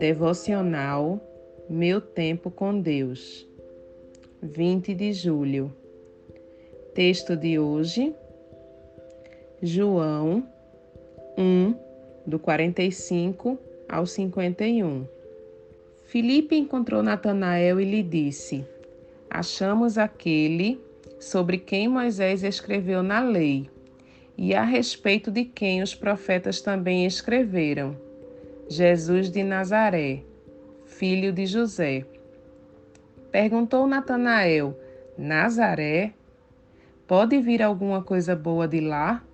Devocional Meu Tempo com Deus, 20 de julho. Texto de hoje, João 1, do 45 ao 51. Filipe encontrou Natanael e lhe disse: Achamos aquele sobre quem Moisés escreveu na lei, e a respeito de quem os profetas também escreveram Jesus de Nazaré, filho de José. Perguntou Natanael: Nazaré? Pode vir alguma coisa boa de lá?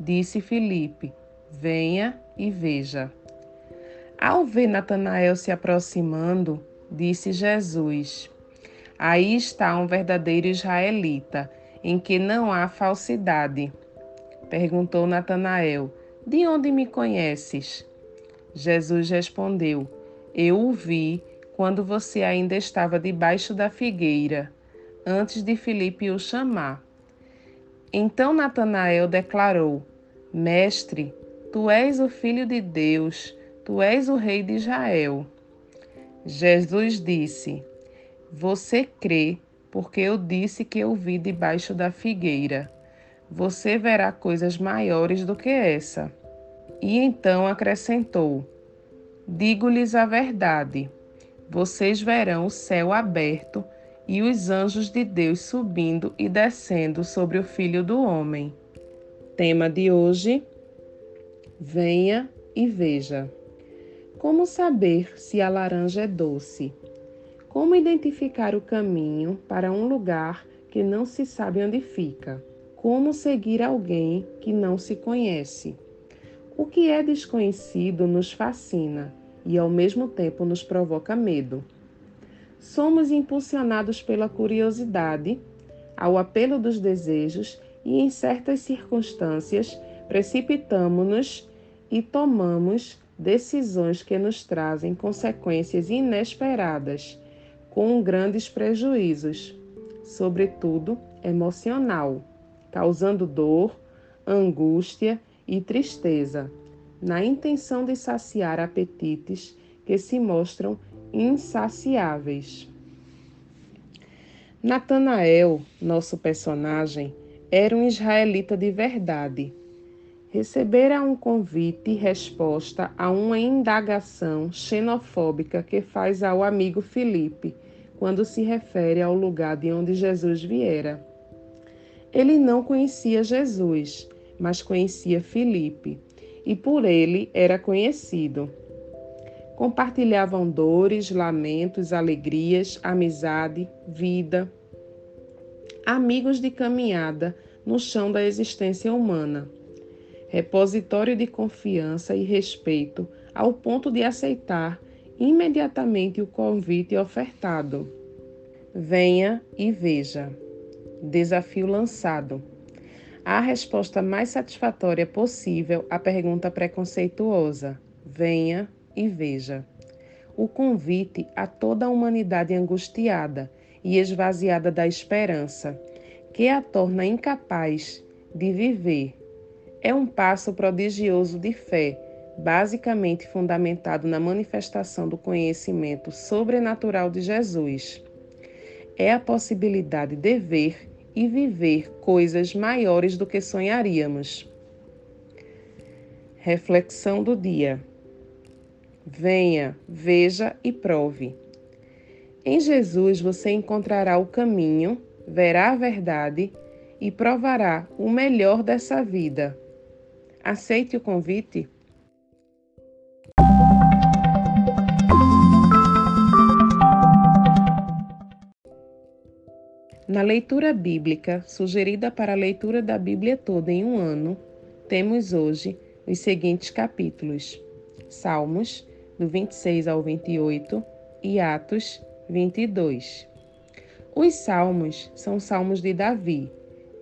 Disse Filipe: Venha e veja. Ao ver Natanael se aproximando, disse Jesus: Aí está um verdadeiro israelita, em que não há falsidade. Perguntou Natanael: De onde me conheces? Jesus respondeu: Eu o vi quando você ainda estava debaixo da figueira, antes de Filipe o chamar. Então Natanael declarou: Mestre, tu és o filho de Deus, tu és o rei de Israel. Jesus disse: Você crê, porque eu disse que eu vi debaixo da figueira. Você verá coisas maiores do que essa. E então acrescentou: Digo-lhes a verdade: vocês verão o céu aberto e os anjos de Deus subindo e descendo sobre o Filho do Homem. Tema de hoje: Venha e veja. Como saber se a laranja é doce? Como identificar o caminho para um lugar que não se sabe onde fica? Como seguir alguém que não se conhece? O que é desconhecido nos fascina e, ao mesmo tempo, nos provoca medo. Somos impulsionados pela curiosidade, ao apelo dos desejos e, em certas circunstâncias, precipitamos-nos e tomamos decisões que nos trazem consequências inesperadas, com grandes prejuízos, sobretudo emocional, causando dor, angústia e tristeza, na intenção de saciar apetites que se mostram insaciáveis. Natanael, nosso personagem, era um israelita de verdade. Recebera um convite e resposta a uma indagação xenofóbica que faz ao amigo Filipe quando se refere ao lugar de onde Jesus viera. Ele não conhecia Jesus, mas conhecia Filipe, e por ele era conhecido. Compartilhavam dores, lamentos, alegrias, amizade, vida. Amigos de caminhada no chão da existência humana. Repositório de confiança e respeito ao ponto de aceitar imediatamente o convite ofertado. Venha e veja. Desafio lançado a resposta mais satisfatória possível à pergunta preconceituosa: venha e veja. O convite a toda a humanidade angustiada e esvaziada da esperança, que a torna incapaz de viver. É um passo prodigioso de fé, basicamente fundamentado na manifestação do conhecimento sobrenatural de Jesus. É a possibilidade de ver e viver coisas maiores do que sonharíamos. Reflexão do dia. Venha, veja e prove. Em Jesus você encontrará o caminho, verá a verdade e provará o melhor dessa vida. Aceite o convite? Na leitura bíblica, sugerida para a leitura da Bíblia toda em um ano, temos hoje os seguintes capítulos: Salmos, do 26 ao 28, e Atos, 22. Os salmos são salmos de Davi,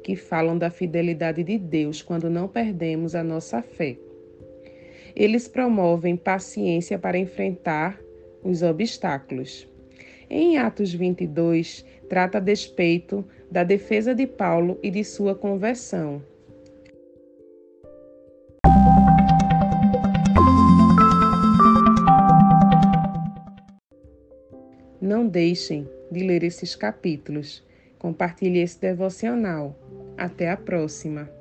que falam da fidelidade de Deus quando não perdemos a nossa fé. Eles promovem paciência para enfrentar os obstáculos. Em Atos 22, trata a despeito da defesa de Paulo e de sua conversão. Não deixem de ler esses capítulos. Compartilhe esse devocional. Até a próxima!